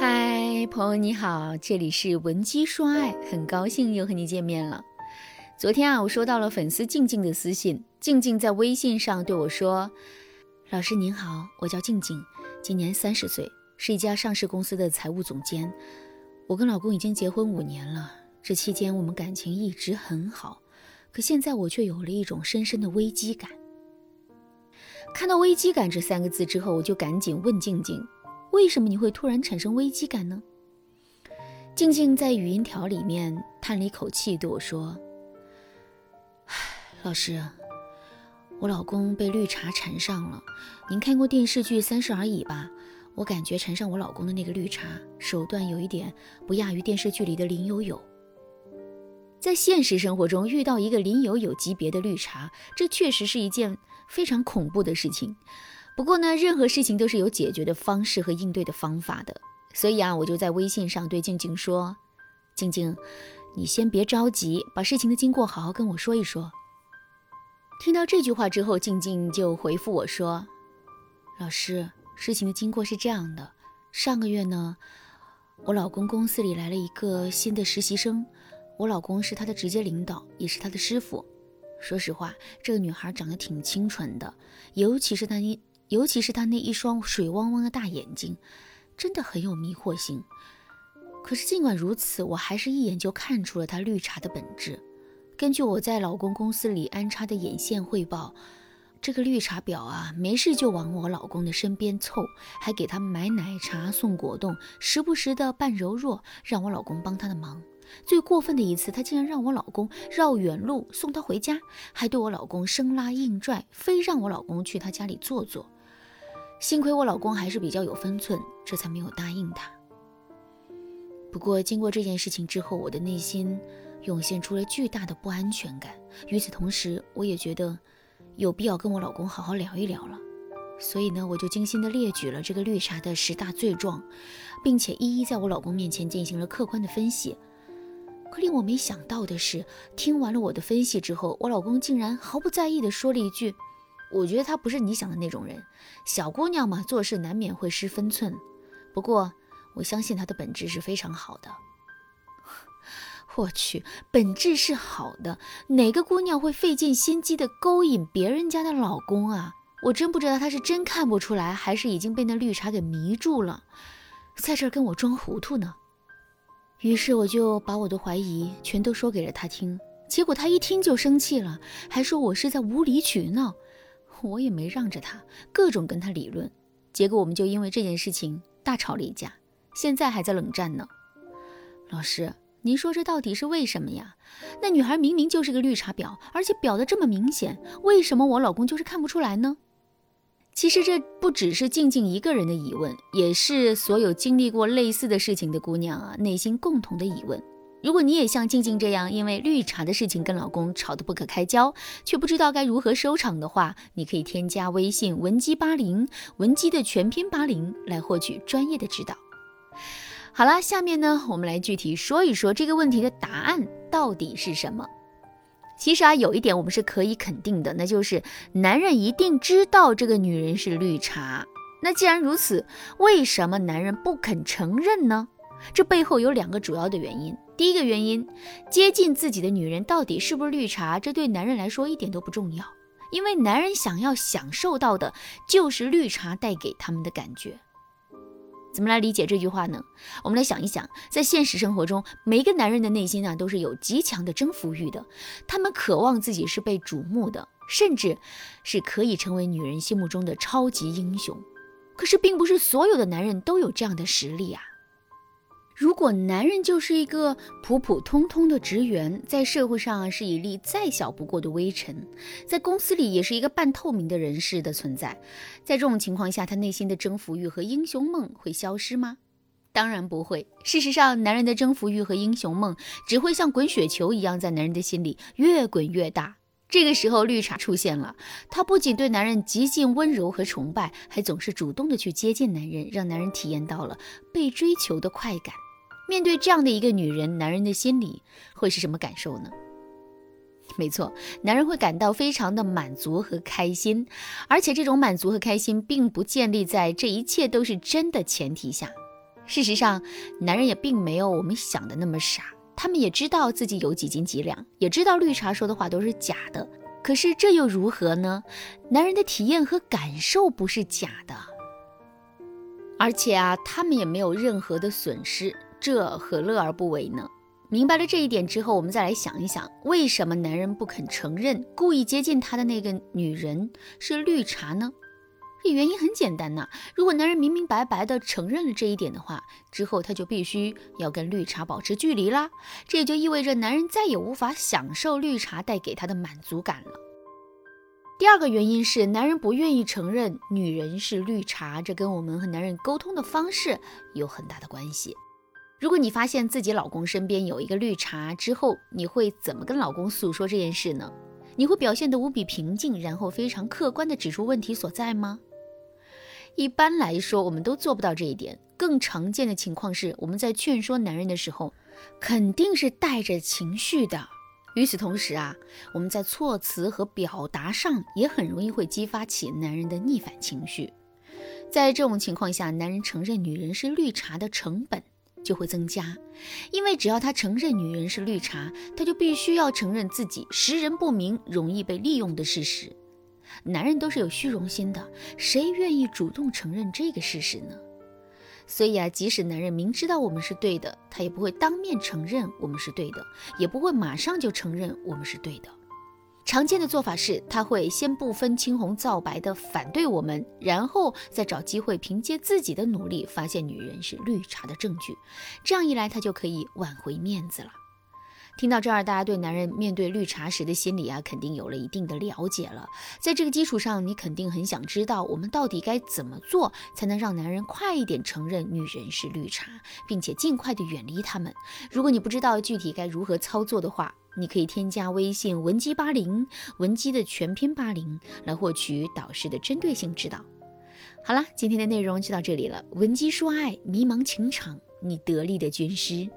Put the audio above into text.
嗨朋友你好这里是文姬说爱很高兴又和你见面了。昨天啊我收到了粉丝静静的私信静静在微信上对我说老师您好我叫静静今年三十岁是一家上市公司的财务总监。我跟老公已经结婚五年了这期间我们感情一直很好可现在我却有了一种深深的危机感。看到“危机感”这三个字之后，我就赶紧问静静。为什么你会突然产生危机感呢？静静在语音条里面叹了一口气，对我说：“唉，老师，我老公被绿茶缠上了。您看过电视剧《三十而已》吧？我感觉缠上我老公的那个绿茶，手段有一点不亚于电视剧里的林有有。在现实生活中遇到一个林有有级别的绿茶，这确实是一件非常恐怖的事情。”不过呢，任何事情都是有解决的方式和应对的方法的，所以啊，我就在微信上对静静说：“静静，你先别着急，把事情的经过好好跟我说一说。”听到这句话之后，静静就回复我说：“老师，事情的经过是这样的，上个月呢，我老公公司里来了一个新的实习生，我老公是他的直接领导，也是他的师傅。说实话，这个女孩长得挺清纯的，尤其是她一。”尤其是她那一双水汪汪的大眼睛，真的很有迷惑性。可是尽管如此，我还是一眼就看出了她绿茶的本质。根据我在老公公司里安插的眼线汇报，这个绿茶婊啊，没事就往我老公的身边凑，还给他买奶茶、送果冻，时不时的扮柔弱，让我老公帮她的忙。最过分的一次，他竟然让我老公绕远路送他回家，还对我老公生拉硬拽，非让我老公去他家里坐坐。幸亏我老公还是比较有分寸，这才没有答应他。不过经过这件事情之后，我的内心涌现出了巨大的不安全感。与此同时，我也觉得有必要跟我老公好好聊一聊了。所以呢，我就精心的列举了这个绿茶的十大罪状，并且一一在我老公面前进行了客观的分析。可令我没想到的是，听完了我的分析之后，我老公竟然毫不在意的说了一句。我觉得他不是你想的那种人，小姑娘嘛，做事难免会失分寸。不过我相信他的本质是非常好的。我去，本质是好的，哪个姑娘会费尽心机的勾引别人家的老公啊？我真不知道他是真看不出来，还是已经被那绿茶给迷住了，在这儿跟我装糊涂呢。于是我就把我的怀疑全都说给了他听，结果他一听就生气了，还说我是在无理取闹。我也没让着他，各种跟他理论，结果我们就因为这件事情大吵了一架，现在还在冷战呢。老师，您说这到底是为什么呀？那女孩明明就是个绿茶婊，而且婊的这么明显，为什么我老公就是看不出来呢？其实这不只是静静一个人的疑问，也是所有经历过类似的事情的姑娘啊内心共同的疑问。如果你也像静静这样，因为绿茶的事情跟老公吵得不可开交，却不知道该如何收场的话，你可以添加微信文姬八零，文姬的全拼八零，来获取专业的指导。好了，下面呢，我们来具体说一说这个问题的答案到底是什么。其实啊，有一点我们是可以肯定的，那就是男人一定知道这个女人是绿茶。那既然如此，为什么男人不肯承认呢？这背后有两个主要的原因。第一个原因，接近自己的女人到底是不是绿茶，这对男人来说一点都不重要，因为男人想要享受到的就是绿茶带给他们的感觉。怎么来理解这句话呢？我们来想一想，在现实生活中，每一个男人的内心啊都是有极强的征服欲的，他们渴望自己是被瞩目的，甚至是可以成为女人心目中的超级英雄。可是，并不是所有的男人都有这样的实力啊。如果男人就是一个普普通通的职员，在社会上是一粒再小不过的微尘，在公司里也是一个半透明的人士的存在，在这种情况下，他内心的征服欲和英雄梦会消失吗？当然不会。事实上，男人的征服欲和英雄梦只会像滚雪球一样，在男人的心里越滚越大。这个时候，绿茶出现了，她不仅对男人极尽温柔和崇拜，还总是主动的去接近男人，让男人体验到了被追求的快感。面对这样的一个女人，男人的心里会是什么感受呢？没错，男人会感到非常的满足和开心，而且这种满足和开心并不建立在这一切都是真的前提下。事实上，男人也并没有我们想的那么傻，他们也知道自己有几斤几两，也知道绿茶说的话都是假的。可是这又如何呢？男人的体验和感受不是假的，而且啊，他们也没有任何的损失，这何乐而不为呢？明白了这一点之后，我们再来想一想，为什么男人不肯承认故意接近他的那个女人是绿茶呢？这原因很简单呐，如果男人明明白白的承认了这一点的话，之后他就必须要跟绿茶保持距离啦。这也就意味着男人再也无法享受绿茶带给他的满足感了。第二个原因是，男人不愿意承认女人是绿茶，这跟我们和男人沟通的方式有很大的关系。如果你发现自己老公身边有一个绿茶之后，你会怎么跟老公诉说这件事呢？你会表现得无比平静，然后非常客观地指出问题所在吗？一般来说，我们都做不到这一点。更常见的情况是，我们在劝说男人的时候，肯定是带着情绪的。与此同时啊，我们在措辞和表达上也很容易会激发起男人的逆反情绪。在这种情况下，男人承认女人是绿茶的成本。就会增加，因为只要他承认女人是绿茶，他就必须要承认自己识人不明、容易被利用的事实。男人都是有虚荣心的，谁愿意主动承认这个事实呢？所以啊，即使男人明知道我们是对的，他也不会当面承认我们是对的，也不会马上就承认我们是对的。常见的做法是，他会先不分青红皂白地反对我们，然后再找机会凭借自己的努力发现女人是绿茶的证据。这样一来，他就可以挽回面子了。听到这儿，大家对男人面对绿茶时的心理啊，肯定有了一定的了解了。在这个基础上，你肯定很想知道，我们到底该怎么做才能让男人快一点承认女人是绿茶，并且尽快的远离他们。如果你不知道具体该如何操作的话，你可以添加微信文姬八零，文姬的全拼八零，来获取导师的针对性指导。好了，今天的内容就到这里了。文姬说爱，迷茫情场，你得力的军师。